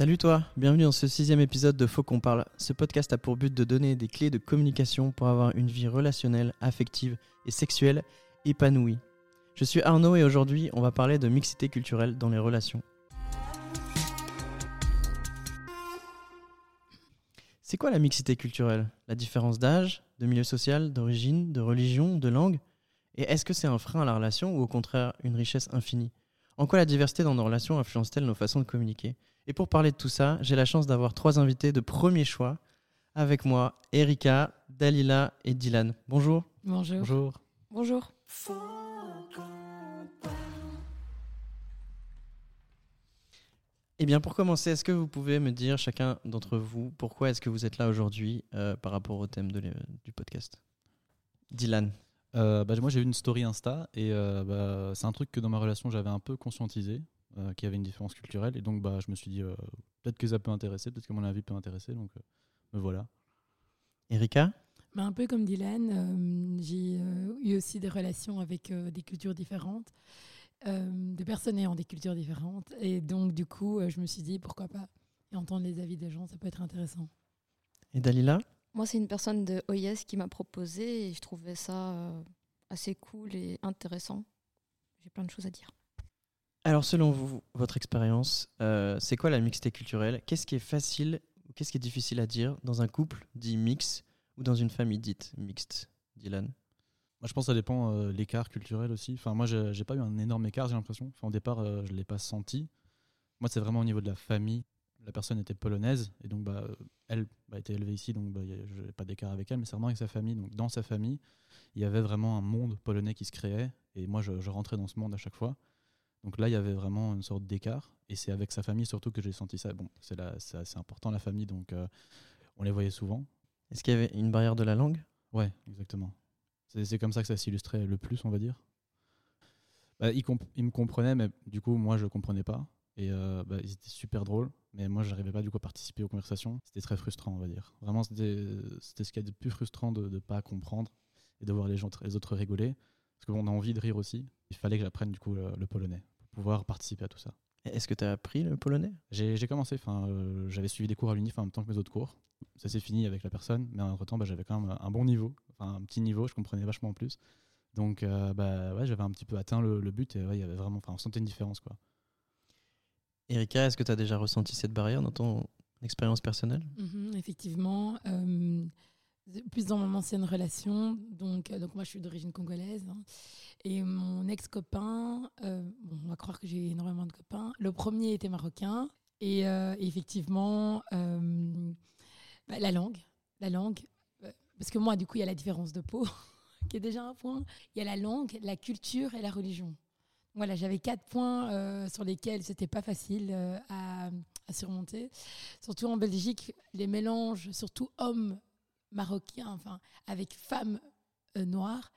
Salut toi, bienvenue dans ce sixième épisode de Faut qu'on parle. Ce podcast a pour but de donner des clés de communication pour avoir une vie relationnelle, affective et sexuelle épanouie. Je suis Arnaud et aujourd'hui on va parler de mixité culturelle dans les relations. C'est quoi la mixité culturelle? La différence d'âge, de milieu social, d'origine, de religion, de langue? Et est-ce que c'est un frein à la relation ou au contraire une richesse infinie? En quoi la diversité dans nos relations influence-t-elle nos façons de communiquer? Et pour parler de tout ça, j'ai la chance d'avoir trois invités de premier choix avec moi, Erika, Dalila et Dylan. Bonjour. Bonjour. Bonjour. Bonjour. Eh bien, pour commencer, est-ce que vous pouvez me dire, chacun d'entre vous, pourquoi est-ce que vous êtes là aujourd'hui euh, par rapport au thème de du podcast? Dylan. Euh, bah, moi, j'ai vu une story Insta et euh, bah, c'est un truc que dans ma relation, j'avais un peu conscientisé, euh, qu'il y avait une différence culturelle. Et donc, bah, je me suis dit, euh, peut-être que ça peut intéresser, peut-être que mon avis peut intéresser. Donc, euh, me voilà. Erika? Bah, un peu comme Dylan, euh, j'ai euh, eu aussi des relations avec euh, des cultures différentes, euh, de personnes ayant des cultures différentes. Et donc, du coup, euh, je me suis dit, pourquoi pas Et entendre les avis des gens, ça peut être intéressant. et Dalila? Moi, c'est une personne de OIS qui m'a proposé et je trouvais ça assez cool et intéressant. J'ai plein de choses à dire. Alors, selon vous, votre expérience, euh, c'est quoi la mixité culturelle? Qu'est-ce qui est facile ou qu'est-ce qui est difficile à dire dans un couple dit mix ou dans une famille dite mixte? Dylan? Moi, je pense que ça dépend euh, l'écart culturel aussi. Enfin, moi, j'ai pas eu un énorme écart, j'ai l'impression. Enfin, au départ, euh, je l'ai pas senti. Moi, c'est vraiment au niveau de la famille. La personne était polonaise et donc, bah, elle bah, était élevée ici, donc bah, je n'ai pas d'écart avec elle, mais c'est vraiment avec sa famille. Donc, dans sa famille, il y avait vraiment un monde polonais qui se créait et moi, je rentrais dans ce monde à chaque fois. Donc là, il y avait vraiment une sorte d'écart et c'est avec sa famille surtout que j'ai senti ça. Bon, c'est c'est important la famille, donc euh, on les voyait souvent. Est-ce qu'il y avait une barrière de la langue? Ouais, exactement. C'est comme ça que ça s'illustrait le plus, on va dire. Bah, ils, comp- ils me comprenaient, mais du coup, moi, je comprenais pas. Et euh, bah, ils étaient super drôles, mais moi, je n'arrivais pas du coup à participer aux conversations. C'était très frustrant, on va dire. Vraiment, c'était c'était ce qu'il y a de plus frustrant de ne pas comprendre et de voir les, gens, les autres rigoler. Parce qu'on a envie de rire aussi. Il fallait que j'apprenne du coup le, le polonais pour pouvoir participer à tout ça. Est-ce que tu as appris le polonais? J'ai commencé, enfin, euh, j'avais suivi des cours à l'UNIF en même temps que mes autres cours. Ça s'est fini avec la personne, mais entre temps, j'avais quand même un bon niveau, enfin un petit niveau, je comprenais vachement plus. Donc, euh, bah, ouais, j'avais un petit peu atteint le, le but et ouais, il y avait vraiment, enfin, on sentait une différence, quoi. Erika, est-ce que tu as déjà ressenti cette barrière dans ton expérience personnelle? Mhm, effectivement, euh, plus dans mon ancienne relation, donc, euh, donc moi je suis d'origine congolaise, hein, et mon ex-copain, euh, bon, on va croire que j'ai énormément de copains, le premier était marocain, et euh, effectivement, bah, la langue, la langue, parce que moi du coup il y a la différence de peau, qui est déjà un point, il y a la langue, la culture et la religion. Voilà, j'avais quatre points sur lesquels c'était pas facile à, à surmonter. Surtout en Belgique, les mélanges, surtout hommes marocains, enfin avec femmes euh, noires,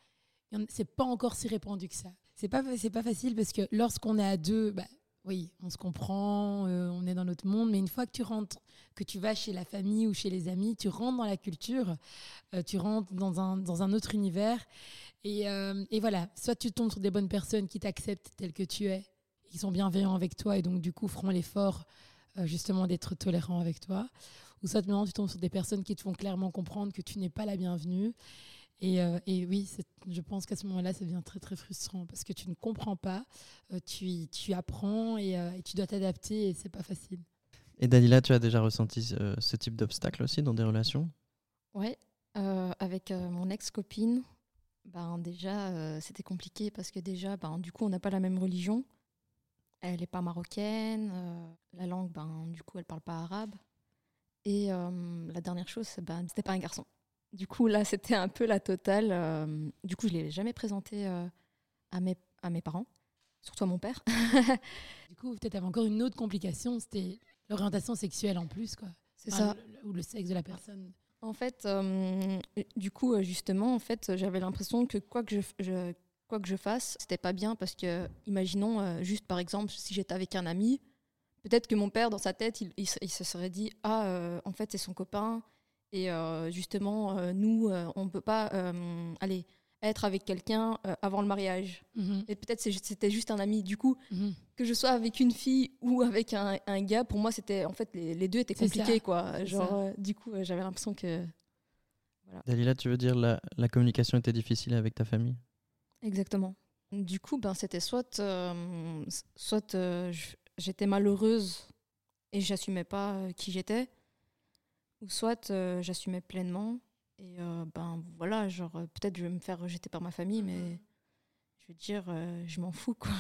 c'est pas encore si répandu que ça. C'est pas c'est pas facile parce que lorsqu'on est à deux, bah, oui, on se comprend, euh, on est dans notre monde, mais une fois que tu rentres, que tu vas chez la famille ou chez les amis, tu rentres dans la culture, euh, tu rentres dans un, dans un autre univers. Et, euh, et voilà, soit tu tombes sur des bonnes personnes qui t'acceptent tel que tu es, qui sont bienveillants avec toi et donc du coup feront l'effort justement d'être tolérants avec toi, ou soit maintenant tu tombes sur des personnes qui te font clairement comprendre que tu n'es pas la bienvenue. Et, euh, et oui, je pense qu'à ce moment-là, ça devient très très frustrant parce que tu ne comprends pas, euh, tu, tu apprends et, euh, et tu dois t'adapter et c'est pas facile. Et Dalila, tu as déjà ressenti euh, ce type d'obstacle aussi dans des relations? Ouais, euh, avec euh, mon ex-copine, ben, déjà, euh, c'était compliqué parce que déjà, ben, du coup, on n'a pas la même religion. Elle n'est pas marocaine. euh, la langue, ben, du coup, elle parle pas arabe. Et euh, la dernière chose, ben, c'était pas un garçon. Du coup, là, c'était un peu la totale. euh, du coup, je l'ai jamais présenté euh, à, mes, à mes parents, surtout à mon père. Du coup, peut-être avait encore une autre complication, c'était l'orientation sexuelle en plus, quoi. C'est Enfin, ça. le- ou le sexe de la personne. En fait, euh, du coup, justement, en fait, j'avais l'impression que quoi que je, je- quoi que je fasse, c'était pas bien parce que, imaginons, euh, juste par exemple, si j'étais avec un ami, peut-être que mon père, dans sa tête, il, il se- il se serait dit Ah, euh, en fait, c'est son copain. Et euh, justement, euh, nous, euh, on peut pas. euh, allez, être avec quelqu'un euh, avant le mariage. Mhm, Et peut-être c'était juste un ami. Du coup, mhm. que je sois avec une fille ou avec un, un gars, pour moi, c'était en fait les, les deux étaient compliqués, ça. quoi. Genre, euh, du coup, euh, j'avais l'impression que Dalila, tu veux dire la, la communication était difficile avec ta famille? Exactement. Du coup, ben c'était soit euh, soit euh, j'étais malheureuse et j'assumais pas euh, qui j'étais, ou soit euh, j'assumais pleinement et euh, ben voilà, genre euh, peut-être je vais me faire rejeter par ma famille, mais je veux dire, euh, je m'en fous, quoi.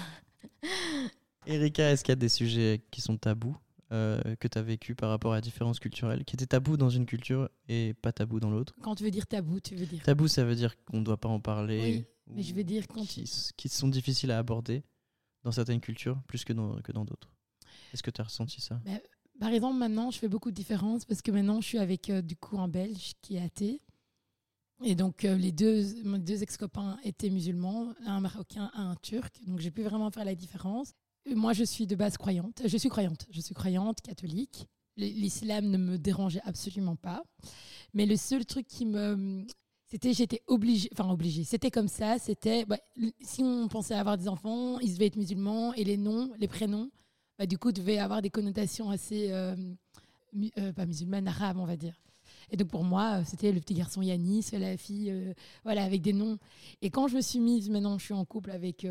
Erika, est-ce qu'il y a des sujets qui sont tabous euh, que tu as vécu par rapport à la différence culturelle, qui étaient tabous dans une culture et pas tabous dans l'autre? Quand tu veux dire tabou, tu veux dire. Tabou, ça veut dire qu'on ne doit pas en parler. Oui, mais je veux dire quand qui, qui sont difficiles à aborder dans certaines cultures plus que dans, que dans d'autres. Est-ce que tu as ressenti ça? Par exemple, maintenant, je fais beaucoup de différences parce que maintenant, je suis avec euh, du coup un Belge qui est athée. Et donc, euh, les deux, deux ex-copains étaient musulmans, un Marocain, un Turc. Donc, j'ai pu vraiment faire la différence. Et moi, je suis de base croyante. Je suis croyante. Je suis croyante, catholique. L'islam ne me dérangeait absolument pas. Mais le seul truc qui me. C'était, j'étais obligée, enfin obligée, c'était comme ça, c'était, bah, si on pensait avoir des enfants, ils devaient être musulmans, et les noms, les prénoms, bah, du coup, devaient avoir des connotations assez, euh, euh, pas musulmanes, arabes, on va dire. Et donc pour moi, euh, c'était le petit garçon Yanis, la fille, voilà, avec des noms. Et quand je me suis mise, maintenant je suis en couple avec,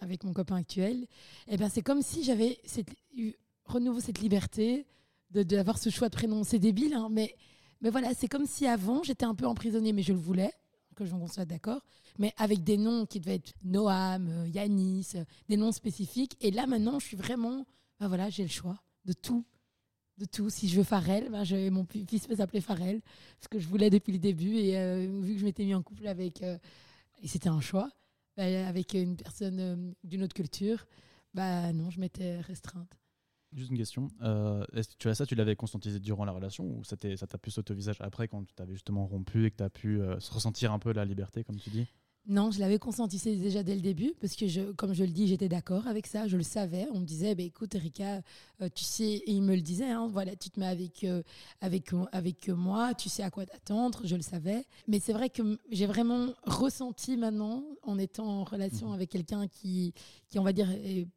avec mon copain actuel, et ben c'est comme si j'avais eu renouveau cette liberté de d'avoir ce choix de prénom. C'est débile, hein, mais, mais voilà, c'est comme si avant j'étais un peu emprisonnée, mais je le voulais, que j'en soit d'accord, mais avec des noms qui devaient être Noam, euh, Yanis, euh, des noms spécifiques. Et là maintenant, je suis vraiment, ben voilà, j'ai le choix de tout de tout. Si je veux Pharrell, ben je, mon fils peut s'appeler Pharrell, ce que je voulais depuis le début. Et euh, vu que je m'étais mis en couple avec, et c'était un choix, ben, avec une personne d'une autre culture, bah non, je m'étais restreinte. Juste une question. Euh, est-ce que tu as ça, tu l'avais conscientisé durant la relation ou ça t'a pu sauter au visage après quand tu t'avais justement rompu et que tu as pu euh, se ressentir un peu la liberté, comme tu dis? Non, je l'avais conscientisé déjà dès le début, parce que, je, comme je le dis, j'étais d'accord avec ça, je le savais. On me disait, bah, écoute, Erika, euh, tu sais, et il me le disait, hein, voilà, tu te mets avec, euh, avec, avec moi, tu sais à quoi t'attendre, je le savais. Mais c'est vrai que j'ai vraiment ressenti maintenant, en étant en relation Mhm. avec quelqu'un qui, qui, on va dire, est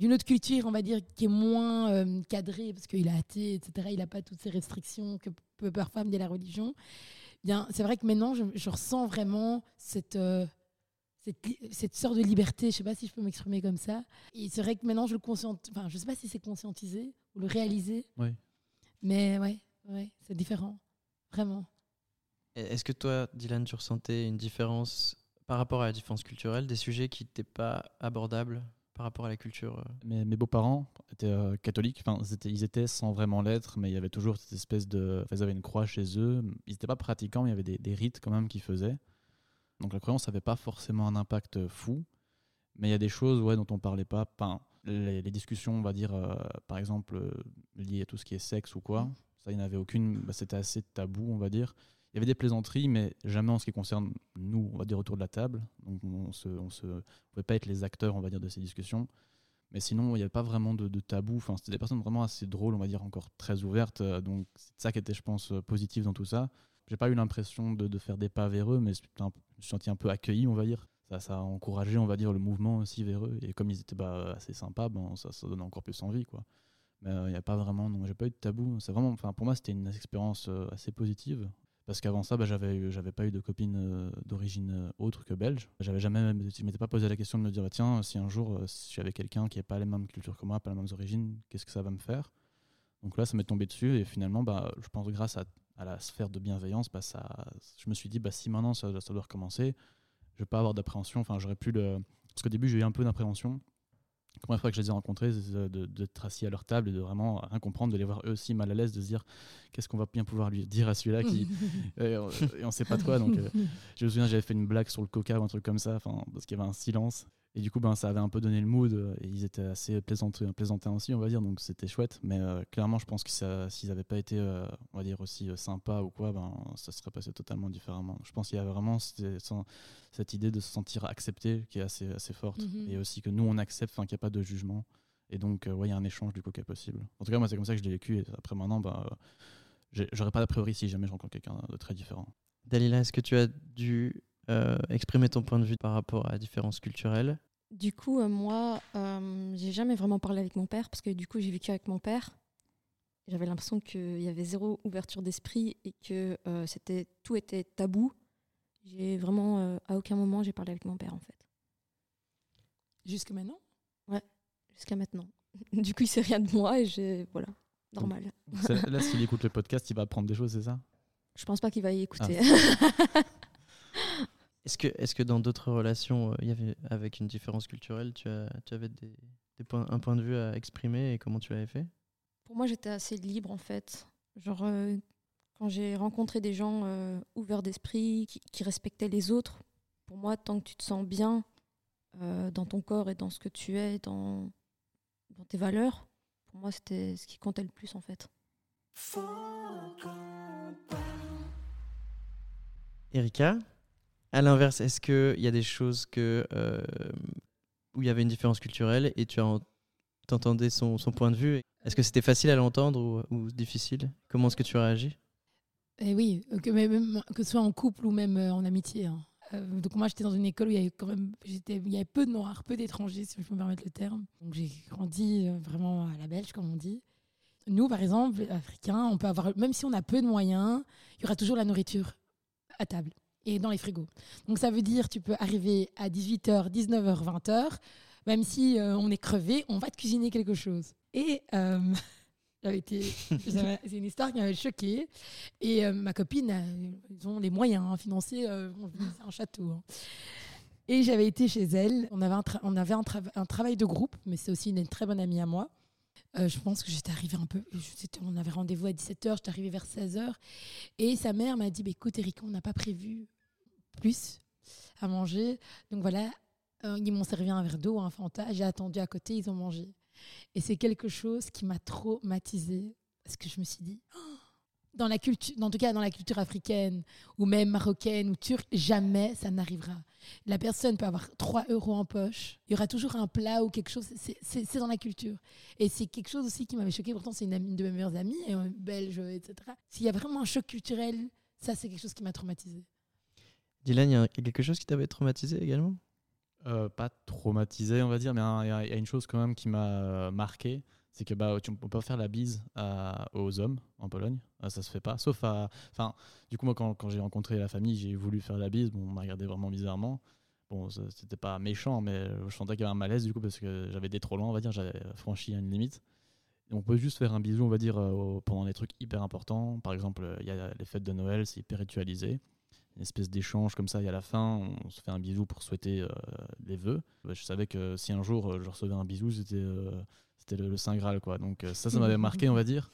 d'une autre culture, on va dire, qui est moins euh, cadré, parce qu'il est athée, etc. Il n'a pas toutes ces restrictions que peut parfois amener la religion. Bien, c'est vrai que maintenant, je, je ressens vraiment cette, euh, cette, sorte de liberté. Je sais pas si je peux m'exprimer comme ça. Et c'est vrai que maintenant, je le conscientise. Enfin, je sais pas si c'est conscientisé ou le réaliser. Oui. Mais ouais, ouais, c'est différent. Vraiment. Et Est-ce que toi, Dylan, tu ressentais une différence par rapport à la différence culturelle, des sujets qui n'étaient pas abordables? Par rapport à la culture euh, Mes, mes beaux-parents étaient euh, catholiques, enfin, ils étaient, ils étaient sans vraiment l'être, mais il y avait toujours cette espèce de. enfin, ils avaient une croix chez eux. Ils n'étaient pas pratiquants, mais il y avait des, des rites quand même qu'ils faisaient. Donc la croyance n'avait pas forcément un impact euh, fou, mais il y a des choses ouais, dont on parlait pas. Enfin, les, les discussions, on va dire, euh, par exemple, liées à tout ce qui est sexe ou quoi, Mhm. ça, il n'y en avait aucune. bah, C'était assez tabou, on va dire. Il y avait des plaisanteries, mais jamais en ce qui concerne nous, on va dire autour de la table. Donc on se, on se, pouvait pas être les acteurs, on va dire, de ces discussions. Mais sinon, il n'y avait pas vraiment de, tabou. Enfin, c'était des personnes vraiment assez drôles, on va dire, encore très ouvertes. Euh, Donc c'est ça qui était, je pense, euh, positif dans tout ça. J'ai pas eu l'impression de, faire des pas vers eux, mais je me suis senti un peu accueilli, on va dire. Ça, ça a encouragé, on va dire, le mouvement aussi vers eux. Et comme ils étaient bah, assez sympas, ben, ça, ça donne encore plus envie, quoi. Mais euh, il n'y a pas vraiment, non, j'ai pas eu de tabou. Vraiment, pour moi, c'était une expérience euh, assez positive. Parce qu'avant ça, bah, j'avais, j'avais pas eu de copine euh, d'origine euh, autre que belge. J'avais jamais, je m'étais pas posé la question de me dire, bah, tiens, si un jour, euh, si j'avais quelqu'un qui n'a pas les mêmes cultures que moi, pas les mêmes origines, qu'est-ce que ça va me faire? Donc là, ça m'est tombé dessus et finalement, bah, je pense grâce à, à la sphère de bienveillance, bah, je me suis dit, bah, si maintenant ça, ça doit recommencer, je vais pas avoir d'appréhension. Enfin, j'aurais pu le. Parce qu'au début, j'ai eu un peu d'appréhension. La première fois que je les ai rencontrés, de- d'être assis à leur table et de vraiment rien comprendre, de les voir eux aussi mal à l'aise, de se dire qu'est-ce qu'on va bien pouvoir lui dire à celui-là qui. et, on, on sait pas quoi. Donc, euh, je me souviens, j'avais fait une blague sur le coca ou un truc comme ça, parce qu'il y avait un silence. Et du coup, ben, ça avait un peu donné le mood euh, et ils étaient assez plaisantés, plaisantins aussi, on va dire, donc c'était chouette. Mais euh, clairement, je pense que s'ils n'avaient pas été, euh, on va dire, aussi sympas ou quoi, ben, ça serait passé totalement différemment. Je pense qu'il y a vraiment cette, cette idée de se sentir accepté qui est assez, assez forte. Mhm. Et aussi que nous, on accepte, enfin, qu'il n'y a pas de jugement. Et donc, euh, ouais, il y a un échange du coup qui est possible. En tout cas, moi, c'est comme ça que je l'ai vécu. Et après, maintenant, ben, j'aurais pas d'a priori si jamais je rencontre quelqu'un de très différent. Dalila, est-ce que tu as dû exprimer ton point de vue par rapport à la différence culturelle Du coup, euh, moi, euh, j'ai jamais vraiment parlé avec mon père parce que du coup, j'ai vécu avec mon père. J'avais l'impression qu'il y avait zéro ouverture d'esprit et que euh, c'était tout était tabou. J'ai vraiment, euh, à aucun moment, j'ai parlé avec mon père en fait, Jusque maintenant? Jusqu'à maintenant. Du coup, il sait rien de moi et j'ai, voilà, normal. Là, s'il écoute le podcast, il va apprendre des choses, c'est ça? Je pense pas qu'il va y écouter. Est-ce que, est que dans d'autres relations, euh, il y avait, avec une différence culturelle, tu, as, tu avais des, des points, un point de vue à exprimer et comment tu l'avais fait? Pour moi, j'étais assez libre en fait. Genre, euh, quand j'ai rencontré des gens euh, ouverts d'esprit, qui, qui respectaient les autres, pour moi, tant que tu te sens bien euh, dans ton corps et dans ce que tu es, dans, dans tes valeurs, pour moi, c'était ce qui comptait le plus en fait. Erika, à l'inverse, est-ce qu'il y a des choses euh, où il y avait une différence culturelle et tu as en- t'entendais son, point de vue Est-ce que c'était facile à l'entendre ou, difficile? Comment est-ce que tu réagis Eh oui, que, même, que ce soit en couple ou même euh, en amitié. hein. Euh, donc moi, j'étais dans une école où il y avait quand même, il y avait peu de noirs, peu d'étrangers, si je peux me permettre le terme. Donc j'ai grandi vraiment à la belge, comme on dit. Nous, par exemple, africains, on peut avoir, même si on a peu de moyens, il y aura toujours la nourriture à table et dans les frigos. Donc ça veut dire, tu peux arriver à 18h, 19h, 20h, même si euh, on est crevé, on va te cuisiner quelque chose. Et euh, été, c'est une histoire qui m'avait choquée. Et euh, ma copine, euh, ils ont les moyens hein, financiers, c'est un château. hein. Et j'avais été chez elle. On avait un travail de groupe, mais c'est aussi une très bonne amie à moi. Euh, je pense que j'étais arrivée un peu. on avait rendez-vous à 17h, j'étais arrivée vers 16h. Et sa mère m'a dit bah, écoute, Erika, on n'a pas prévu plus à manger. Donc voilà, euh, ils m'ont servi un verre d'eau, un Fanta. J'ai attendu à côté, ils ont mangé. Et c'est quelque chose qui m'a traumatisée. Parce que je me suis dit, dans la culture, en tout cas dans la culture africaine, ou même marocaine ou turque, jamais ça n'arrivera. La personne peut avoir 3 euros en poche. Il y aura toujours un plat ou quelque chose. C'est- dans la culture. Et c'est quelque chose aussi qui m'avait choqué. Pourtant, c'est une, de mes meilleures amies, euh, belge, etc. S'il y a vraiment un choc culturel, ça, c'est quelque chose qui m'a traumatisée. Dylan, il y a quelque chose qui t'avait traumatisé également? Euh, pas traumatisé, on va dire, mais il y, a- il y a une chose quand même qui m'a euh, marqué, c'est que bah, tu, on peut faire la bise aux hommes en Pologne, Euh, ça se fait pas, sauf à... Enfin, du coup, moi, quand, quand j'ai rencontré la famille, j'ai voulu faire la bise, bon, on m'a regardé vraiment bizarrement. Bon, c'était pas méchant, mais je sentais qu'il y avait un malaise, du coup, parce que j'avais des trop loin, on va dire, j'avais franchi une limite. On peut juste faire un bisou, on va dire, euh, pendant des trucs hyper importants. Par exemple, il y a les fêtes de Noël, c'est hyper ritualisé une espèce d'échange comme ça et à la fin on se fait un bisou pour souhaiter euh, les vœux Bah, je savais que si un jour je recevais un bisou c'était c'était le, le saint graal quoi. Donc euh, ça ça m'avait marqué on va dire.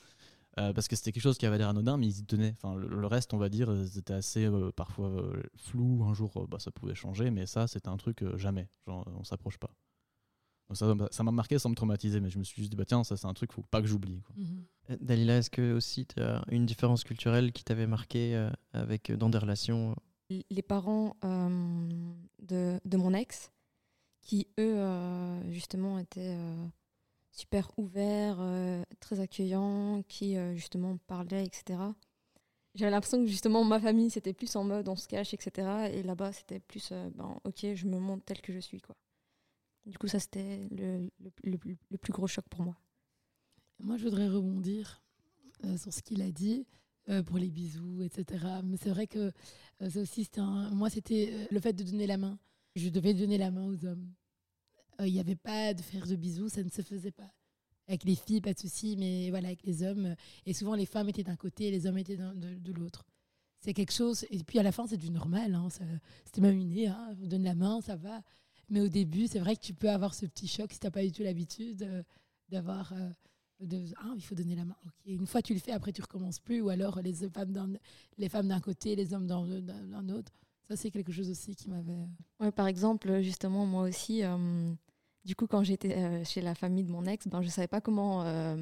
Euh, parce que c'était quelque chose qui avait l'air anodin mais ils y tenaient. Enfin le, le reste on va dire euh, c'était assez euh, parfois euh, flou. Un jour euh, bah, ça pouvait changer mais ça c'était un truc euh, jamais. Genre on s'approche pas. Donc ça ça m'a marqué sans me traumatiser mais je me suis juste dit bah tiens ça c'est un truc faut pas que j'oublie. Euh, Dalila, est-ce que aussi tu as une différence culturelle qui t'avait marqué euh, avec, dans des relations les parents euh, de, de mon ex, qui eux, euh, justement, étaient euh, super ouverts, euh, très accueillants, qui euh, justement parlaient, etc. J'avais l'impression que justement ma famille, c'était plus en mode on se cache, etc. Et là-bas, c'était plus euh, ben, ok, je me montre tel que je suis. quoi. Du coup, ça, c'était le, le, plus gros choc pour moi. Moi, je voudrais rebondir euh, sur ce qu'il a dit pour les bisous, etc. Mais c'est vrai que euh, aussi, c'était un- moi, c'était le fait de donner la main. Je devais donner la main aux hommes. Euh, Il n'y avait pas de faire de bisous, ça ne se faisait pas. Avec les filles, pas de souci, mais voilà, avec les hommes. Et souvent, les femmes étaient d'un côté et les hommes étaient de, l'autre. C'est quelque chose. Et puis à la fin, c'est du normal. hein, C'était même une idée. Hein, on donne la main, ça va. Mais au début, c'est vrai que tu peux avoir ce petit choc si tu n'as pas du tout l'habitude euh, d'avoir. euh, ah, il faut donner la main. Une fois tu le fais, après tu recommences plus. Ou alors les femmes d'un, les femmes d'un côté, les hommes d'un, autre. Ça, c'est quelque chose aussi qui m'avait. Ouais, par exemple, justement, moi aussi, du coup, quand j'étais euh, chez la famille de mon ex, ben, je savais pas comment euh,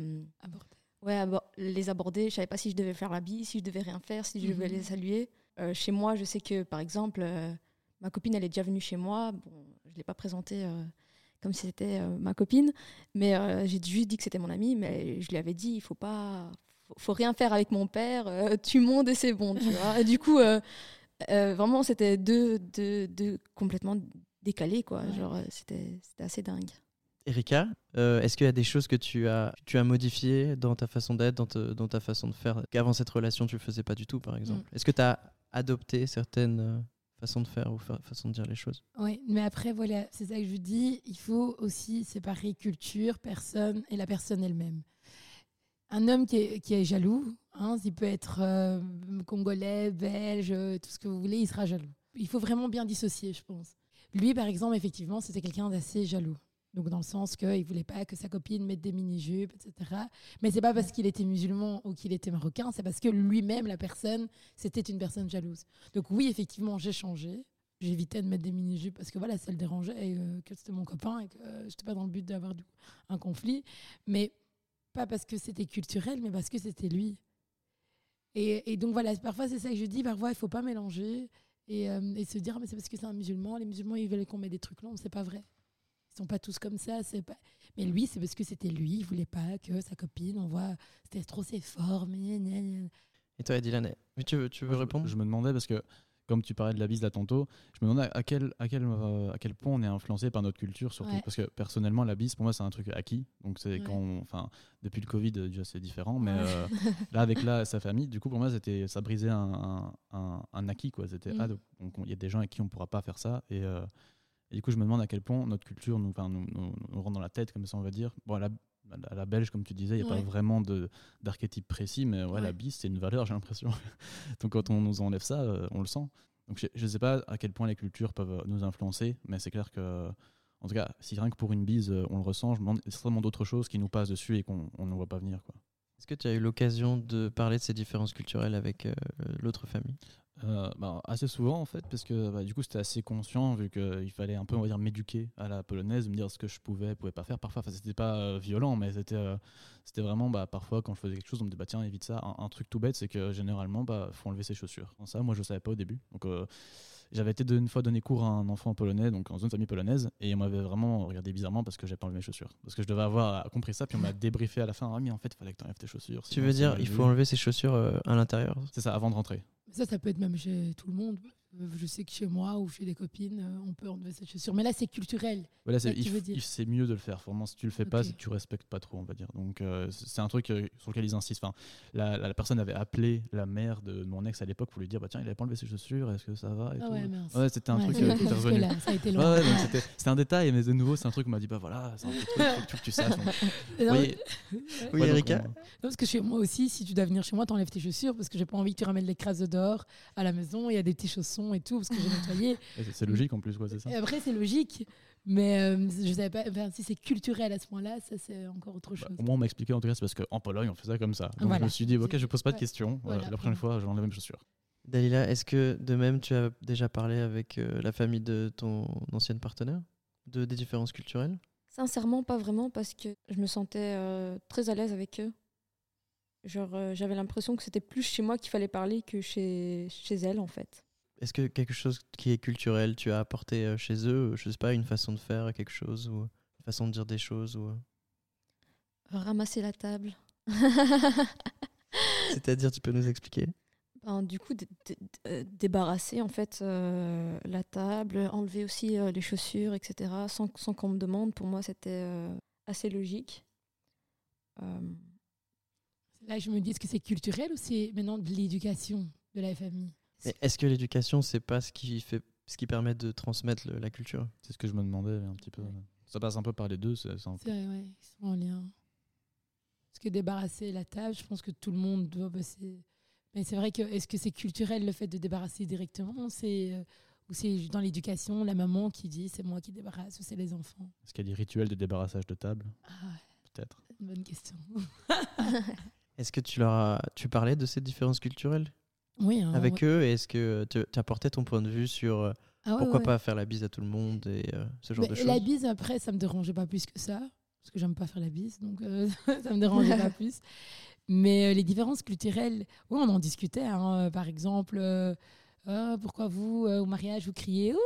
ouais, les aborder. Je savais pas si je devais faire la bille, si je devais rien faire, si je devais Mhm. les saluer. Euh, chez moi, je sais que, par exemple, euh, ma copine, elle est déjà venue chez moi. Bon, je l'ai pas présentée euh, comme si c'était ma copine, mais j'ai juste dit que c'était mon amie. Mais je lui avais dit, il faut pas, faut, faut rien faire avec mon père. tu montes et c'est bon, tu vois. Et du coup. vraiment, c'était deux, deux, deux complètement décalés, quoi. Ouais. Genre, euh, c'était c'était assez dingue. Erika, euh, est-ce qu'il y a des choses que tu as, tu as modifiées dans ta façon d'être, dans, te- dans ta façon de faire, qu'avant cette relation tu ne faisais pas du tout, par exemple Est-ce que tu as adopté certaines euh, façons de faire ou fa- façons de dire les choses? Oui, mais après, voilà, c'est ça que je dis. Il faut aussi séparer culture, personne et la personne elle-même. Un homme qui est, qui est jaloux, hein, il peut être euh, congolais, belge, tout ce que vous voulez, il sera jaloux. Il faut vraiment bien dissocier, je pense. Lui, par exemple, effectivement, c'était quelqu'un d'assez jaloux. Donc, dans le sens qu'il ne voulait pas que sa copine mette des mini-jupes, etc. Mais c'est pas parce qu'il était musulman ou qu'il était marocain, c'est parce que lui-même, la personne, c'était une personne jalouse. Donc, oui, effectivement, j'ai changé. J'évitais de mettre des mini-jupes parce que voilà, ça le dérangeait et euh, que c'était mon copain et que je n'étais pas dans le but d'avoir un conflit. Mais pas parce que c'était culturel, mais parce que c'était lui. Et, et donc voilà, parfois c'est ça que je dis, parfois il faut pas mélanger et, euh, et se dire, Ah, mais c'est parce que c'est un musulman, les musulmans ils veulent qu'on mette des trucs longs, c'est pas vrai. Ils sont pas tous comme ça, c'est pas. Mais lui, c'est parce que c'était lui, il voulait pas que sa copine, on voit, c'était trop ses formes. Et toi, Dylan, tu veux, tu veux je- répondre? je, me demandais parce que comme tu parlais de la bise là tantôt, je me demandais à quel, à quel, euh, à quel point on est influencé par notre culture surtout. Ouais. Parce que personnellement, la bise pour moi c'est un truc acquis. Donc c'est Ouais. quand, enfin depuis le Covid déjà c'est différent, mais Ouais. euh, là avec là sa famille, du coup pour moi c'était ça brisait un, un, acquis quoi. C'était Mm. ah, donc il y a des gens avec qui on pourra pas faire ça et, euh, et du coup je me demande à quel point notre culture nous, nous, nous, nous rentre dans la tête comme ça on va dire. Bon à la, à la belge comme tu disais, il n'y a Ouais. pas vraiment d'archétype précis, mais ouais, la bise c'est une valeur j'ai l'impression. Donc quand on nous enlève ça, euh, on le sent. Donc je ne sais pas à quel point les cultures peuvent nous influencer, mais c'est clair que, en tout cas, si rien que pour une bise, euh, on le ressent, je me demande il y a certainement d'autres choses qui nous passent dessus et qu'on on ne voit pas venir. Quoi. Est-ce que tu as eu l'occasion de parler de ces différences culturelles avec euh, l'autre famille? Euh, bah, assez souvent en fait, parce que bah, du coup c'était assez conscient vu qu'il fallait un peu on va dire m'éduquer à la polonaise, me dire ce que je pouvais, pouvais pas faire. Parfois, enfin, c'était pas euh, violent, mais c'était euh, c'était vraiment bah, parfois quand je faisais quelque chose, on me dit bah tiens évite ça. Un, truc tout bête, c'est que généralement bah faut enlever ses chaussures. Ça, moi je savais pas au début. J'avais été une fois donné cours à un enfant polonais, donc dans une famille polonaise, et on m'avait vraiment regardé bizarrement parce que j'avais pas enlevé mes chaussures. Parce que je devais avoir compris ça, puis on m'a débriefé à la fin. Ah, mais en fait, il fallait que tu enlèves tes chaussures. Tu veux dire il faut enlever ses chaussures euh, à l'intérieur? C'est ça, avant de rentrer. Ça, ça peut être même chez tout le monde. Euh, Je sais que chez moi ou chez des copines, euh, on peut enlever ses chaussures. Mais là, c'est culturel. Voilà, c'est que tu il veux f- dire. il- c'est mieux de le faire. Vraiment, si tu le fais pas, Ok. c'est que tu respectes pas trop, on va dire. Donc euh, c'est un truc euh, sur lequel ils insistent. Enfin, la, la- la personne avait appelé la mère de mon ex à l'époque pour lui dire bah tiens, il avait pas enlevé ses chaussures, est-ce que ça va et Ah tout. ouais, mince. Ouais, c'était un Ouais, truc c'est euh, revenu. là, ça a été Ouais, loin. ouais, donc Ouais. c'était c'était un détail, mais de nouveau, c'est un truc qu'on m'a dit bah voilà, c'est un petit truc, faut que tu- que tu saches. Donc, Non, voyez, Oui, Erika on- parce que chez moi aussi, si tu dois venir chez moi, t'enlèves tes chaussures parce que j'ai pas envie que tu ramènes les crasses de dehors à la maison. Il y a des petits chaussons et tout parce que j'ai nettoyé. et c'est- logique en plus, quoi, c'est ça. Et après, c'est logique. Mais euh, je savais pas. enfin, si c'est culturel à ce point-là, ça c'est encore autre Bah, chose. au moins, on m'a expliqué en tout cas, c'est parce qu'en Pologne, on fait ça comme ça. Donc je me suis dit, ok, je pose pas de questions. Voilà, Voilà. la prochaine fois, j'enlève mes chaussures. Dalila, est-ce que de même tu as déjà parlé avec euh, la famille de ton ancienne partenaire? De, des différences culturelles? Sincèrement, pas vraiment, parce que je me sentais euh, très à l'aise avec eux. Genre, euh, j'avais l'impression que c'était plus chez moi qu'il fallait parler que chez, chez elle, en fait. Est-ce que quelque chose qui est culturel, tu as apporté euh, chez eux, je sais pas, une façon de faire quelque chose ou une façon de dire des choses ou euh, Ramasser la table. c'est-à-dire tu peux nous expliquer? Ben, du coup, dé- dé- euh, débarrasser en fait euh, la table, enlever aussi euh, les chaussures, etc. Sans, sans qu'on me demande, pour moi, c'était euh, assez logique. Euh, Là, je me dis, est-ce que c'est culturel ou c'est maintenant de l'éducation de la famille? Est-ce que l'éducation c'est pas ce qui fait ce qui permet de transmettre le- la culture? C'est ce que je me demandais un petit peu. Ça passe un peu par les deux. c'est c'est un peu- C'est vrai, ouais, ils sont en lien. Parce que débarrasser la table, je pense que tout le monde doit bosser. Mais c'est vrai que est-ce que c'est culturel le fait de débarrasser directement? C'est euh, ou c'est dans l'éducation la maman qui dit c'est moi qui débarrasse ou c'est les enfants? Est-ce qu'il y a des rituels de débarrassage de table? Ah, ouais, Peut-être. une bonne question. Est-ce que tu leur as tu parlais de ces différences culturelles? Oui. hein, avec ouais. eux et est-ce que tu tu apportais ton point de vue sur euh, Ah ouais, pourquoi ouais. pas faire la bise à tout le monde et euh, ce genre de choses La bise, après, ça me dérangeait pas plus que ça, parce que j'aime pas faire la bise, donc euh, ça me dérangeait pas plus. Mais euh, les différences culturelles, oui, on en discutait. hein, euh, par exemple, euh, Ah, pourquoi vous, euh, au mariage, vous criez Ouh?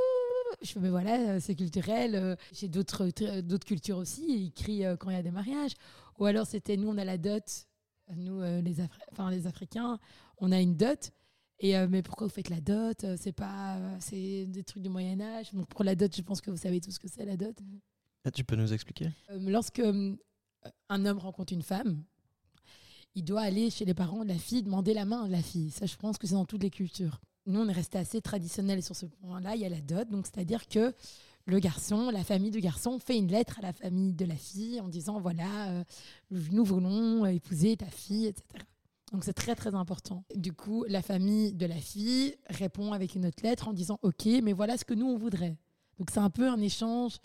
Je fais, mais voilà, euh, c'est culturel. euh, J'ai d'autres tr- d'autres cultures aussi, ils crient euh, quand il y a des mariages. Ou alors, c'était nous, on a la dot, nous, euh, les, Afri- enfin, les Africains, on a une dot. Et euh, mais pourquoi vous faites la dot Euh, C'est pas, euh, c'est des trucs du Moyen Âge. Donc pour la dot, je pense que vous savez tout ce que c'est la dot. Ah, tu peux nous expliquer? Euh, lorsque un homme rencontre une femme, il doit aller chez les parents de la fille demander la main de la fille. Ça, je pense que c'est dans toutes les cultures. Nous, on est resté assez traditionnel sur ce point-là. Il y a la dot, donc c'est-à-dire que le garçon, la famille du garçon fait une lettre à la famille de la fille en disant voilà, nous voulons épouser ta fille, etc. Donc c'est très très important. Du coup, la famille de la fille répond avec une autre lettre en disant ok, mais voilà ce que nous on voudrait. Donc c'est un peu un échange.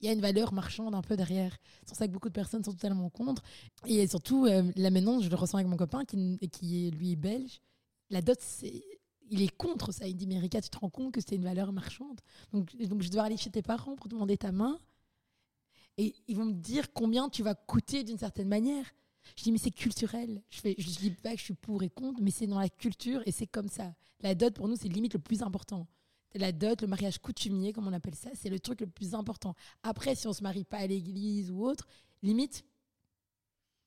Il y a une valeur marchande un peu derrière. C'est pour ça que beaucoup de personnes sont totalement contre. Et surtout, euh, là je le ressens avec mon copain qui, qui est lui belge. La dot, c'est il est contre ça. Il dit, mais tu te rends compte que c'est une valeur marchande? Donc, je dois aller chez tes parents pour demander ta main. Et ils vont me dire combien tu vas coûter d'une certaine manière. Je dis, mais c'est culturel. Je, fais, je dis pas que je suis pour et contre, mais c'est dans la culture et c'est comme ça. La dot, pour nous, c'est limite le plus important. La dot, le mariage coutumier, comme on appelle ça, c'est le truc le plus important. Après, si on se marie pas à l'église ou autre, limite.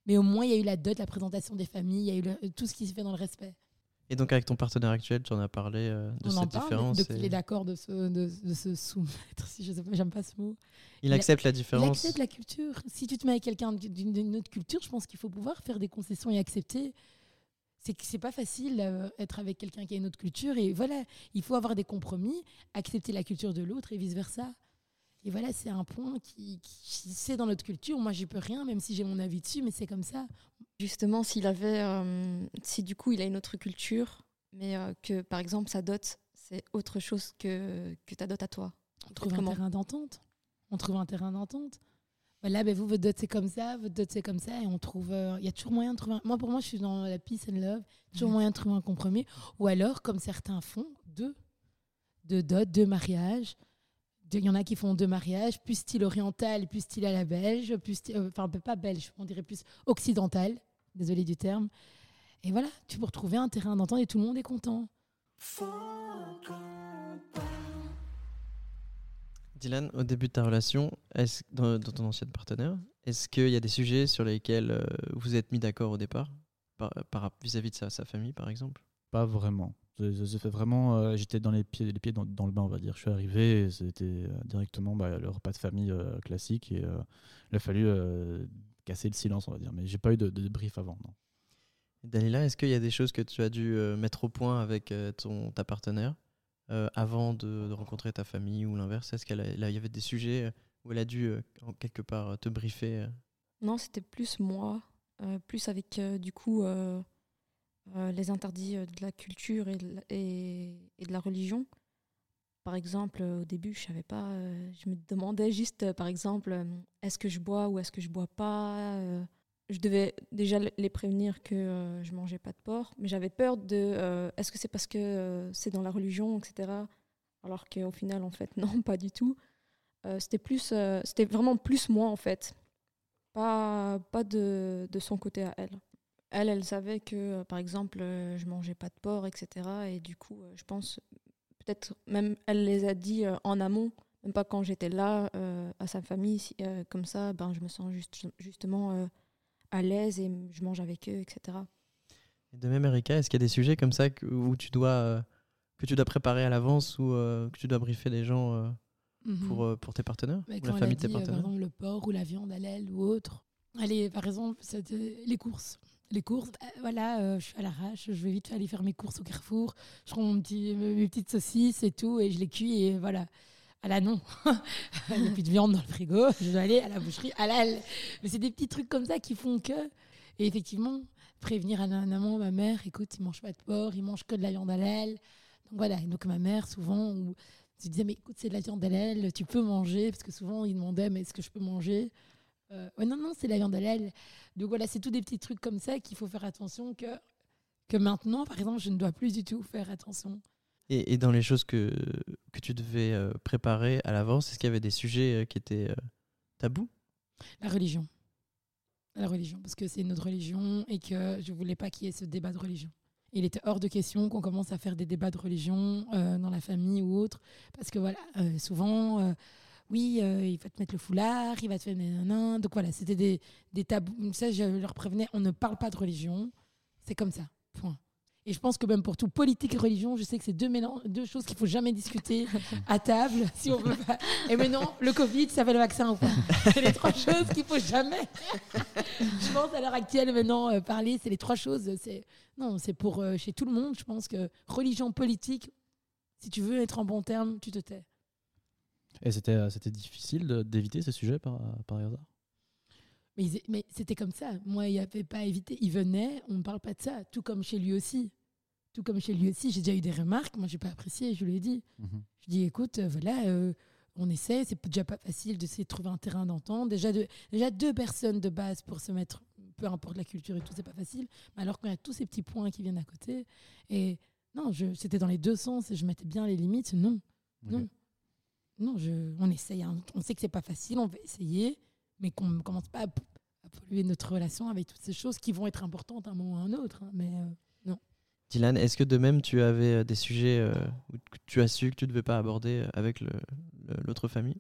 Mais au moins, il y a eu la dot, la présentation des familles, il y a eu tout ce qui se fait dans le respect. Et donc avec ton partenaire actuel, tu en as parlé euh, de on en cette parle, différence. donc il et- est d'accord de se, de, de se soumettre, si je sais pas, j'aime pas ce mot. Il il a- accepte la Il différence. accepte la culture. Si tu te mets avec quelqu'un d'une d'une autre culture, je pense qu'il faut pouvoir faire des concessions et accepter. C'est que c'est pas facile euh, être avec quelqu'un qui a une autre culture et voilà, il faut avoir des compromis, accepter la culture de l'autre et vice versa. Et voilà, c'est un point qui, qui c'est dans notre culture. Moi, j'y peux rien, même si j'ai mon avis dessus, mais c'est comme ça. Justement, s'il avait, euh, si du coup il a une autre culture, mais euh, que par exemple sa dot c'est autre chose que, que ta dot à toi. On trouve un terrain d'entente. On trouve un terrain d'entente. Voilà, ben vous, votre dot, c'est comme ça, votre dot, c'est comme ça, et on trouve. euh, Il y a toujours moyen de trouver. un- Moi, pour moi, je suis dans la peace and love. Toujours moyen de trouver un compromis. Ou alors, comme certains font, deux. Deux dots, deux mariages. Il y en a qui font deux mariages, plus style oriental, plus style à la belge, plus style- euh, enfin, pas belge, on dirait plus occidental. Désolé du terme. Et voilà, tu peux retrouver un terrain d'entente et tout le monde est content. Dylan, au début de ta relation, est-ce, dans, dans ton ancienne partenaire, est-ce qu'il y a des sujets sur lesquels euh, vous êtes mis d'accord au départ par, par- vis-à-vis de sa, sa famille, par exemple? Pas vraiment. Fait vraiment, euh, j'étais dans les pieds, les pieds dans, dans le bain, on va dire. Je suis arrivé, et c'était euh, directement bah, le repas de famille euh, classique et euh, il a fallu euh, casser le silence, on va dire. Mais j'ai pas eu de, de brief avant. Non. Dalila, est-ce qu'il y a des choses que tu as dû euh, mettre au point avec euh, ton, ta partenaire euh, avant de, de rencontrer ta famille ou l'inverse? Est-ce qu'il y avait des sujets où elle a dû euh, en quelque part te briefer euh? Non, c'était plus moi, euh, plus avec euh, du coup euh, les interdits euh, de la culture et de la, religion. Par exemple, euh, au début, je savais pas, je me demandais juste, par exemple, est-ce que je bois ou est-ce que je bois pas Je devais déjà le- les prévenir que je mangeais pas de porc, mais j'avais peur de, est-ce que c'est parce que c'est dans la religion, etc. Alors qu'au final, en fait, non, pas du tout. C'était plus, c'était vraiment plus moi en fait pas, pas de, de son côté à elle. Elle, elle savait que, euh, par exemple, euh, je mangeais pas de porc, etc. Et du coup, euh, je pense, peut-être même, elle les a dit en amont, même pas quand j'étais là, euh, à sa famille. si- euh, comme ça, ben, je me sens juste, justement euh, à l'aise et je mange avec eux, etc. Et de même, Erika, est-ce qu'il y a des sujets comme ça que- où tu dois, euh, que tu dois préparer à l'avance ou euh, que tu dois briefer des gens euh, pour, pour tes partenaires Mais ou la elle a famille de tes euh, par partenaires exemple, le porc ou la viande à l'aile ou autre. Allez, par exemple, c'était les courses. Les courses, euh, voilà, euh, je suis à l'arrache, je vais vite aller faire mes courses au carrefour. Je prends mon petit, mes petites saucisses et tout, et je les cuis, et voilà. À la non, il n'y a plus de viande dans le frigo, je dois aller à la boucherie, à la Mais c'est des petits trucs comme ça qui font que. Et effectivement, prévenir à un amant, ma mère, écoute, il mange pas de porc, il mange que de la viande à l'aile. Donc voilà, et donc ma mère, souvent, ou je disais, mais écoute, c'est de la viande à l'aile, tu peux manger, parce que souvent, ils demandaient, mais est-ce que je peux manger? Euh, ouais, Non, non, c'est la viande à l'aile. Donc voilà, c'est tous des petits trucs comme ça qu'il faut faire attention que, que maintenant, par exemple, je ne dois plus du tout faire attention. et, et dans les choses que, que tu devais euh, préparer à l'avance, est-ce qu'il y avait des sujets euh, qui étaient tabous? La religion. La religion, parce que c'est notre religion et que je voulais pas qu'il y ait ce débat de religion. Il était hors de question qu'on commence à faire des débats de religion euh, dans la famille ou autre, parce que voilà, euh, souvent, oui, euh, il va te mettre le foulard, il va te faire nanana. Donc voilà, c'était des, des tabous. Ça, je leur prévenais, on ne parle pas de religion, c'est comme ça, point. Et je pense que même pour tout, politique et religion, je sais que c'est deux, deux choses qu'il faut jamais discuter à table. Si on veut pas. Et maintenant, le Covid, ça fait le vaccin ou pas C'est les trois choses qu'il faut jamais. je pense à l'heure actuelle, maintenant, euh, parler, c'est les trois choses. Non, c'est pour euh, chez tout le monde. Je pense que religion, politique, si tu veux être en bon terme, tu te tais. Et c'était euh, c'était difficile de- d'éviter ces sujets par, par hasard? Mais, ils- mais c'était comme ça. Moi, il n'y avait pas à éviter. Il venait, on ne parle pas de ça. Tout comme chez lui aussi. Tout comme chez lui aussi. J'ai déjà eu des remarques. Moi, j'ai pas apprécié. Je lui ai dit. Mhm. Je dis, écoute, euh, voilà, euh, on essaie. C'est déjà pas facile d'essayer de trouver un terrain d'entente. Déjà, de- déjà deux personnes de base pour se mettre, peu importe la culture et tout, c'est pas facile. Mais alors y a tous ces petits points qui viennent à côté. Et non, je- c'était dans les deux sens et je mettais bien les limites. Non, non. Non, je, on essaye. hein. On sait que c'est pas facile, on va essayer, mais qu'on ne commence pas à, polluer notre relation avec toutes ces choses qui vont être importantes à un moment ou à un autre. hein. Mais euh, Dylan, est-ce que de même tu avais euh, des sujets euh, où que tu as su que tu ne devais pas aborder euh, avec l'autre famille?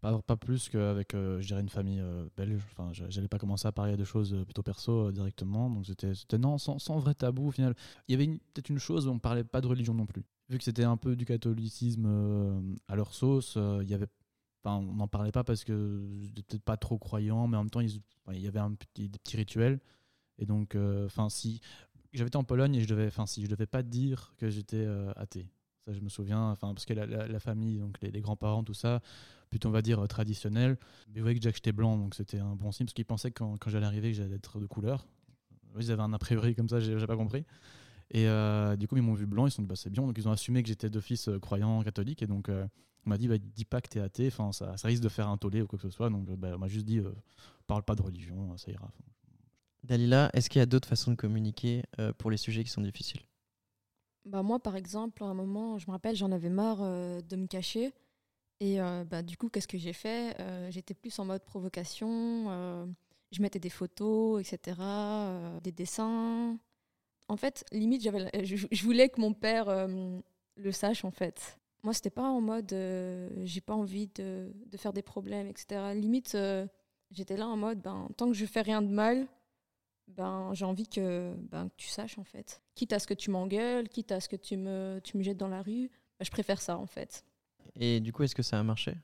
Pas, pas plus qu'avec, euh, je dirais, une famille euh, belge. Enfin, je- j'allais pas commencer à parler de choses plutôt perso euh, directement. Donc c'était, non, sans, sans vrai tabou au final. Il y avait peut-être une chose où on parlait pas de religion non plus. Vu que c'était un peu du catholicisme euh, à leur sauce, euh, y avait, on n'en parlait pas parce que j'étais peut-être pas trop croyant, mais en même temps, il y avait des petits rituels. Et donc, euh, enfin, si j'avais été en Pologne et je devais, si je devais pas dire que j'étais athée. Ça, je me souviens, parce que la, famille, donc les, grands-parents, tout ça, plutôt on va dire traditionnel. Mais vous voyez que j'étais blanc, donc c'était un bon signe parce qu'ils pensaient que quand, j'allais arriver j'allais être de couleur. Ils avaient un a priori comme ça, j'ai pas compris. Et euh, du coup, ils m'ont vu blanc, ils se sont dit bah, c'est bien, donc ils ont assumé que j'étais d'office euh, croyant catholique et donc euh, on m'a dit bah, dis pas que t'es athée, enfin ça, ça risque de faire un tollé ou quoi que ce soit. Donc bah, on m'a juste dit euh, parle pas de religion, ça ira. Dalila, est-ce qu'il y a d'autres façons de communiquer euh, pour les sujets qui sont difficiles? Bah moi, par exemple, à un moment, je me rappelle, j'en avais marre euh, de me cacher. Et euh, bah, du coup, qu'est-ce que j'ai fait? Euh, J'étais plus en mode provocation. euh, je mettais des photos, etc., euh, des dessins. En fait, limite, j'avais, je, voulais que mon père euh, le sache, en fait. Moi, c'était pas en mode euh, j'ai pas envie de, de faire des problèmes, etc. Limite, euh, j'étais là en mode ben, tant que je fais rien de mal, ben, j'ai envie que, ben, que tu saches en fait. Quitte à ce que tu m'engueules, quitte à ce que tu me, tu me jettes dans la rue, ben, je préfère ça en fait. Et du coup, est-ce que ça a marché?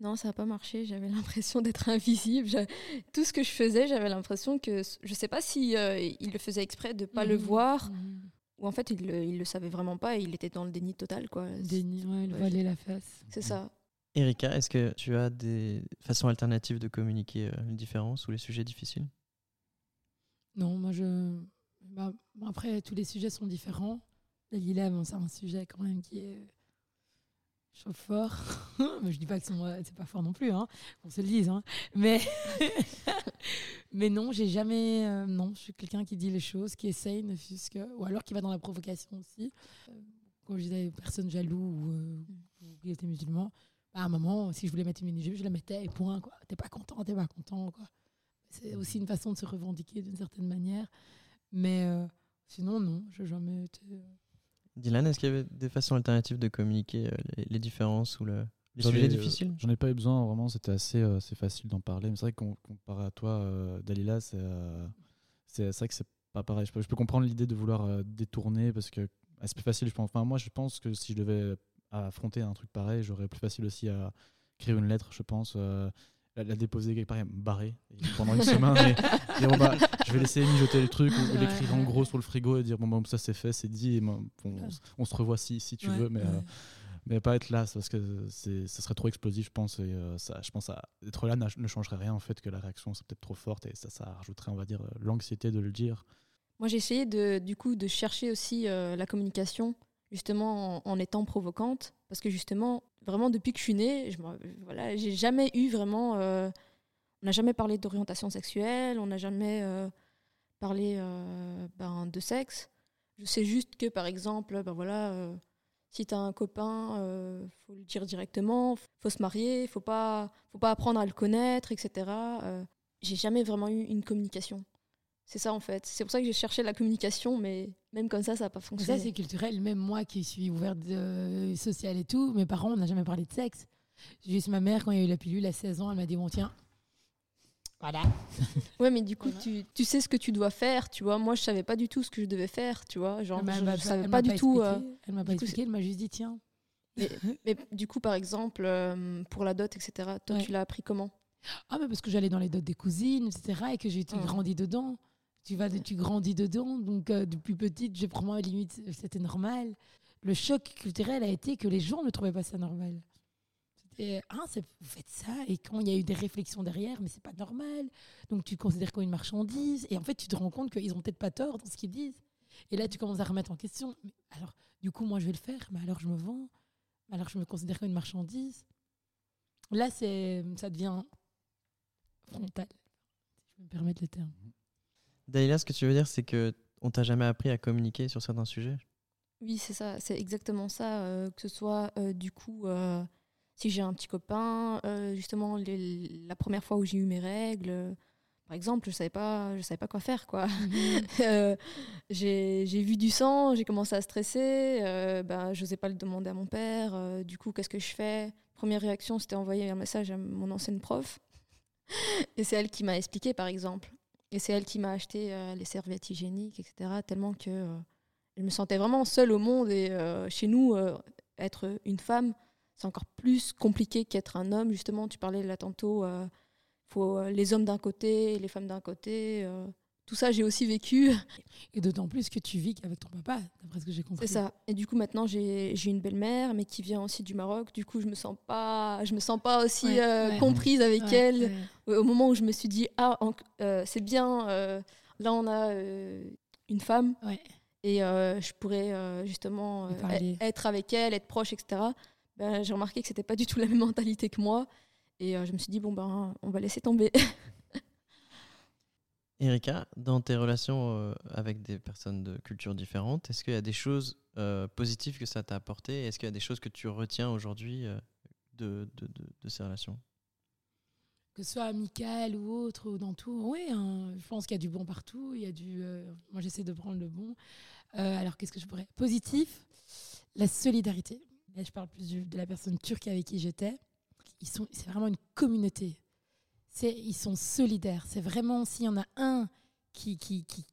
Non, ça n'a pas marché. J'avais l'impression d'être invisible. Je- Tout ce que je faisais, j'avais l'impression que. Je sais pas si euh, il le faisait exprès de pas le Mhm. voir, Mhm. ou en fait il le, il le savait vraiment pas et il était dans le déni total quoi. Déni, ouais, le Ouais. voiler la face. C'est ça. Erika, est-ce que tu as des façons alternatives de communiquer euh, les différences ou les sujets difficiles? Non, moi je. bah, bon, après, tous les sujets sont différents. Bon, c'est un sujet quand même qui est chaud fort. mais je dis pas que euh, c'est pas fort non plus, hein. on se le dise. Hein. Mais, mais non, j'ai jamais. euh, non, je suis quelqu'un qui dit les choses, qui essaye, ne fût-ce que. Ou alors qui va dans la provocation aussi. Euh, Quand je disais personne jaloux ou, euh, qui était musulman, bah, à un moment, si je voulais mettre une mini-jupe, je la mettais et point. T'es pas content, t'es pas content. C'est aussi une façon de se revendiquer d'une certaine manière. Mais sinon, non, je jamais été. Dylan, est-ce qu'il y avait des façons alternatives de communiquer euh, les, les différences ou le, les sujets difficiles J'en ai pas eu besoin, vraiment, c'était assez, euh, assez facile d'en parler. Mais c'est vrai qu'on comparé à toi, euh, Dalila, c'est euh, vrai que c'est pas pareil. Je peux, je peux comprendre l'idée de vouloir euh, détourner parce que ah, c'est plus facile, je pense. Enfin, moi, je pense que si je devais affronter un truc pareil, j'aurais plus facile aussi à écrire une lettre, je pense. euh, la, la déposer quelque part et me barrer et pendant une semaine et dire bon, bah, je vais laisser mijoter le truc ou, l'écrire en gros sur le frigo et dire bon bah, ça c'est fait c'est dit et on, se revoit si, si tu veux mais euh, mais pas être là parce que c'est ça serait trop explosif je pense et euh, ça je pense à être là ne changerait rien en fait que la réaction serait peut-être trop forte et ça ça rajouterait on va dire euh, l'anxiété de le dire. Moi, j'ai essayé de, du coup de chercher aussi euh, la communication, justement en, étant provocante, parce que justement, vraiment depuis que je suis née, je voilà, j'ai jamais eu vraiment, euh, on n'a jamais parlé d'orientation sexuelle, on n'a jamais euh, parlé euh, ben, de sexe. Je sais juste que, par exemple, ben voilà, si tu as un copain, faut le dire directement, faut se marier, faut pas, faut pas apprendre à le connaître, etc. J'ai jamais vraiment eu une communication. C'est ça en fait. C'est pour ça que j'ai cherché la communication, mais même comme ça, ça n'a pas fonctionné. Ça, c'est culturel. Même moi qui suis ouverte euh, sociale et tout, mes parents, on n'a jamais parlé de sexe. Juste ma mère, quand il y a eu la pilule à 16 ans, elle m'a dit Bon, tiens, Voilà. Ouais, mais du coup, Voilà. tu, tu sais ce que tu dois faire, tu vois. Moi, je savais pas du tout ce que je devais faire, tu vois. Genre, je, elle m'a je pas- savais pas du tout. euh. Elle m'a pas expliqué, elle m'a juste dit tiens. mais du coup, par exemple, euh, pour la dot, etc., toi, Ouais. tu l'as appris comment? Ah, mais parce que j'allais dans les dots des cousines, etc. Et que j'ai été Mm. grandi dedans. Tu vas, tu grandis dedans. Donc, euh, depuis petite, j'ai pour moi, limite, c'était normal. Le choc culturel a été que les gens ne trouvaient pas ça normal. C'était, ah, vous faites ça. Et quand il y a eu des réflexions derrière, mais c'est pas normal. Donc, tu considères comme une marchandise. Et en fait, tu te rends compte qu'ils ont peut-être pas tort dans ce qu'ils disent. Et là, tu commences à remettre en question. Alors, du coup, moi, je vais le faire. Mais alors, je me vends. Alors, je me considère comme une marchandise. Là, c'est, ça devient frontal, si je me permettre le terme. Dalila, ce que tu veux dire, c'est que on t'a jamais appris à communiquer sur certains sujets? Oui, c'est ça, c'est exactement ça. euh, que ce soit euh, du coup, euh, si j'ai un petit copain, euh, justement, les- la première fois où j'ai eu mes règles, par exemple, je savais pas, je savais pas quoi faire, quoi. Euh, j'ai j'ai vu du sang, j'ai commencé à stresser, euh, ben, je n'osais pas le demander à mon père. euh, du coup, qu'est-ce que je fais? Première réaction, c'était envoyer un message à mon ancienne prof. Et c'est elle qui m'a expliqué, par exemple. Et c'est elle qui m'a acheté euh, les serviettes hygiéniques, etc. Tellement que euh, je me sentais vraiment seule au monde. Et euh, chez nous, être une femme, c'est encore plus compliqué qu'être un homme. Justement, tu parlais là tantôt, euh, faut les hommes d'un côté, les femmes d'un côté. Tout ça, j'ai aussi vécu. Et d'autant plus que tu vis qu'avec ton papa, d'après ce que j'ai compris. C'est ça. Et du coup, maintenant, j'ai une belle-mère, mais qui vient aussi du Maroc. Du coup, je me sens pas, je me sens pas aussi Ouais, euh, ouais. comprise avec elle. Au moment où je me suis dit, ah, euh, c'est bien, euh, là, on a une femme. Et je pourrais justement e- être avec elle, être proche, etc. Ben, j'ai remarqué que c'était pas du tout la même mentalité que moi. Et je me suis dit, bon, ben, on va laisser tomber. Erika, dans tes relations euh, avec des personnes de cultures différentes, est-ce qu'il y a des choses euh, positives que ça t'a apporté? Est-ce qu'il y a des choses que tu retiens aujourd'hui euh, de, de, de- ces relations? Que ce soit amical ou autre, ou dans tout. Oui, hein, je pense qu'il y a du bon partout. Il y a du. moi, j'essaie de prendre le bon. Alors, qu'est-ce que je pourrais? Positif, la solidarité. Je parle plus de la personne turque avec qui j'étais. C'est vraiment une communauté. Ils sont solidaires. C'est vraiment s'il y en a un qui, qui, qui,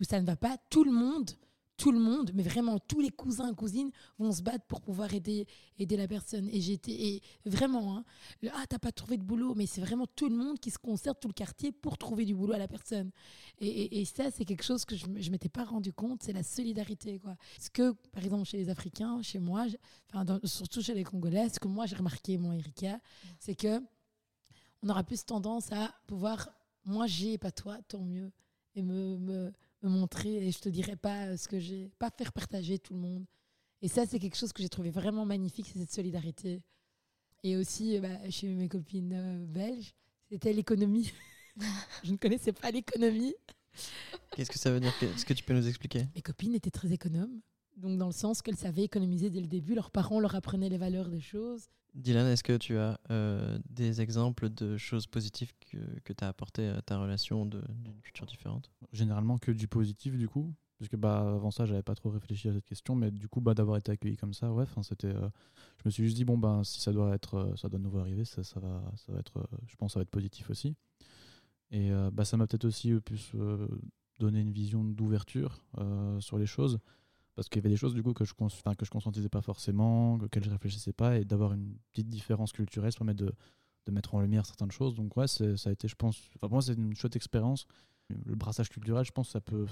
où ça ne va pas, tout le monde, tout le monde, mais vraiment tous les cousins cousines vont se battre pour pouvoir aider, aider la personne. Et j'étais, et vraiment, hein, le, ah t'as pas trouvé de boulot, mais c'est vraiment tout le monde qui se concerte, tout le quartier pour trouver du boulot à la personne. Et, et- et ça, c'est quelque chose que je, ne m'étais pas rendu compte, c'est la solidarité. Quoi. Ce que, par exemple, chez les Africains, chez moi, je- enfin, surtout chez les Congolais, ce que moi j'ai remarqué, moi, Erika, c'est que on aura plus tendance à pouvoir, moi j'ai, pas toi, tant mieux, et me, me, me montrer, et je te dirai pas euh, ce que j'ai, pas faire partager tout le monde. Et ça, c'est quelque chose que j'ai trouvé vraiment magnifique, c'est cette solidarité. Et aussi, euh, bah, chez mes copines euh, belges, c'était l'économie. je ne connaissais pas l'économie. Qu'est-ce que ça veut dire Est-ce que tu peux nous expliquer? Mes copines étaient très économes. Donc, dans le sens qu'elles savaient économiser dès le début, leurs parents leur apprenaient les valeurs des choses. Dylan, est-ce que tu as euh, des exemples de choses positives que, que tu as apportées à ta relation de- d'une culture différente? Généralement que du positif du coup. Parce que bah, avant ça, j'avais pas trop réfléchi à cette question, mais du coup, bah, d'avoir été accueilli comme ça, ouais, 'fin, c'était. euh, je me suis juste dit bon ben si ça doit être, euh, ça doit de nouveau arriver, ça, ça va, ça va être, euh, je pense, que ça va être positif aussi. Et euh, bah, ça m'a peut-être aussi euh, plus euh, donné une vision d'ouverture euh, sur les choses, parce qu'il y avait des choses du coup que je, 'fin, que je conscientisais pas forcément, auxquelles je réfléchissais pas, et d'avoir une petite différence culturelle, ça permet de, de mettre en lumière certaines choses. Donc ouais, ça a été, je pense, enfin, pour moi, c'est une chouette expérience. Le brassage culturel, je pense, ça peut,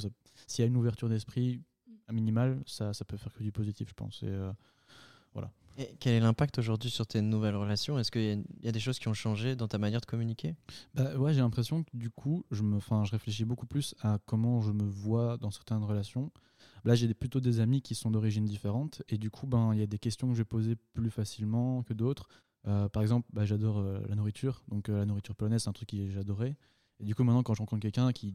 s'il y a une ouverture d'esprit à minimal, ça, ça peut faire que du positif, je pense. Et, euh, Et quel est l'impact aujourd'hui sur tes nouvelles relations? Est-ce qu'il y, a y des choses qui ont changé dans ta manière de communiquer? Bah ouais, j'ai l'impression que du coup, je me, enfin, je réfléchis beaucoup plus à comment je me vois dans certaines relations. Là, j'ai plutôt des amis qui sont d'origine différente, et du coup, ben, il y a des questions que je vais poser plus facilement que d'autres. Euh, par exemple, bah, j'adore euh, la nourriture, donc euh, la nourriture polonaise, c'est un truc que j'adorais. Et du coup, maintenant, quand je rencontre quelqu'un qui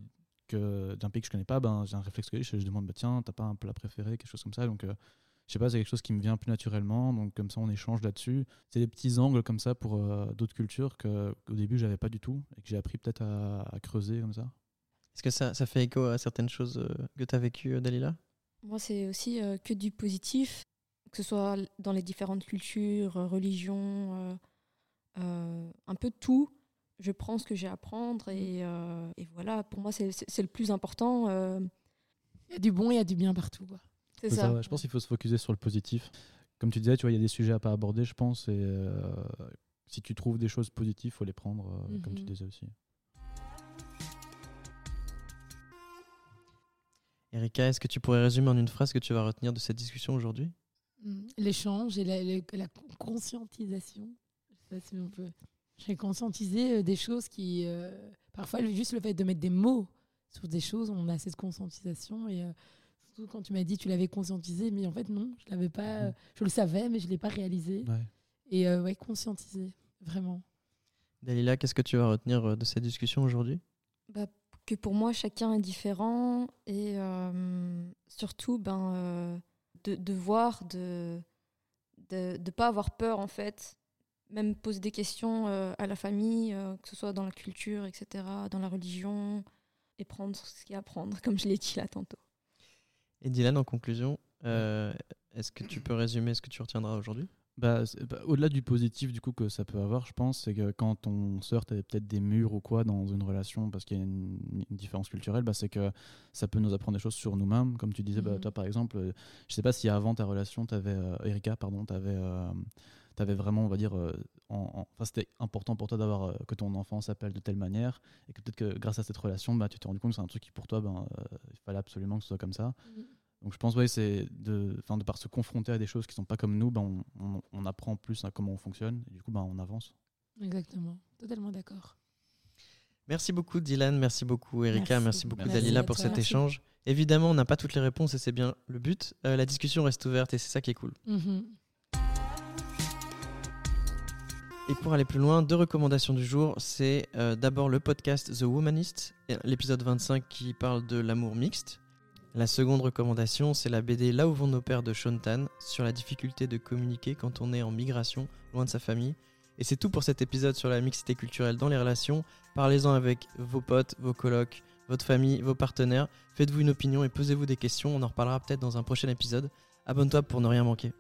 d'un pays que je connais pas, ben, j'ai un réflexe que je, je demande, bah, tiens, t'as pas un plat préféré, quelque chose comme ça. Donc, je sais pas, c'est quelque chose qui me vient plus naturellement. Donc, comme ça, on échange là-dessus. C'est des petits angles comme ça pour d'autres cultures que, qu'au début, j'avais pas du tout et que j'ai appris peut-être à, creuser comme ça. Est-ce que ça, ça fait écho à certaines choses que tu as vécues, Dalila? Moi, c'est aussi euh, que du positif, que ce soit dans les différentes cultures, euh, religions, euh, euh, un peu tout. je prends ce que j'ai à prendre et, euh, et voilà, pour moi, c'est- le plus important. euh, Il y a du bon, il y a du bien partout. quoi. c'est C'est ça. ça, ouais. Je pense qu'il faut se focuser sur le positif. Comme tu disais, tu vois, il y a des sujets à pas aborder, je pense, et euh, si tu trouves des choses positives, faut les prendre, euh, comme tu Mhm. disais aussi. Erika, est-ce que tu pourrais résumer en une phrase ce que tu vas retenir de cette discussion aujourd'hui? Mm. L'échange et la, la- la conscientisation. Je sais pas si on peut. J'ai conscientisé euh, des choses qui. euh, parfois, juste le fait de mettre des mots sur des choses, on a cette conscientisation. Et euh, surtout quand tu m'as dit que tu l'avais conscientisé, mais en fait, non, je l'avais pas. Mhm. Je le savais, mais je ne l'ai pas réalisé. Ouais. Et euh, ouais, conscientiser, vraiment. Dalila, qu'est-ce que tu vas retenir de cette discussion aujourd'hui? Bah, que pour moi, chacun est différent et euh, surtout ben, euh, de, de voir, de ne de, pas avoir peur en fait, même poser des questions euh, à la famille, que ce soit dans la culture, etc., dans la religion, et prendre ce qu'il y a à prendre, comme je l'ai dit là tantôt. Et Dylan, en conclusion, est-ce que tu peux résumer ce que tu retiendras aujourd'hui? Bah, bah, Au-delà du positif du coup que ça peut avoir, je pense, c'est que quand on à peut-être des murs ou quoi dans une relation parce qu'il y a une, une différence culturelle, bah, c'est que ça peut nous apprendre des choses sur nous-mêmes. Comme tu disais, Mhm. toi par exemple, euh, je sais pas si avant ta relation, avais, Erika, pardon, tu avais, vraiment, on va dire, euh, en, en- enfin, c'était important pour toi d'avoir euh, que ton enfant s'appelle de telle manière et que peut-être que grâce à cette relation, bah, tu t'es rendu compte que c'est un truc qui pour toi, ben, euh, il fallait absolument que ce soit comme ça. Donc je pense ouais, c'est de, enfin, de par se confronter à des choses qui sont pas comme nous, ben, on, on- on apprend plus à comment on fonctionne et du coup ben, on avance. Exactement. Totalement d'accord. Merci beaucoup Dylan, merci beaucoup Erika, merci, Merci. beaucoup Merci Dalila pour cet Merci. échange. Évidemment, on n'a pas toutes les réponses et c'est bien le but. Euh, la discussion reste ouverte et c'est ça qui est cool. Mhm. Et pour aller plus loin, deux recommandations du jour. C'est euh, d'abord le podcast The Womanist, l'épisode 25 qui parle de l'amour mixte. La seconde recommandation, c'est la BD Là où vont nos pères de Shontan sur la difficulté de communiquer quand on est en migration, loin de sa famille. Et c'est tout pour cet épisode sur la mixité culturelle dans les relations. Parlez-en avec vos potes, vos colocs, votre famille, vos partenaires. Faites-vous une opinion et posez-vous des questions. On en reparlera peut-être dans un prochain épisode. Abonne-toi pour ne rien manquer.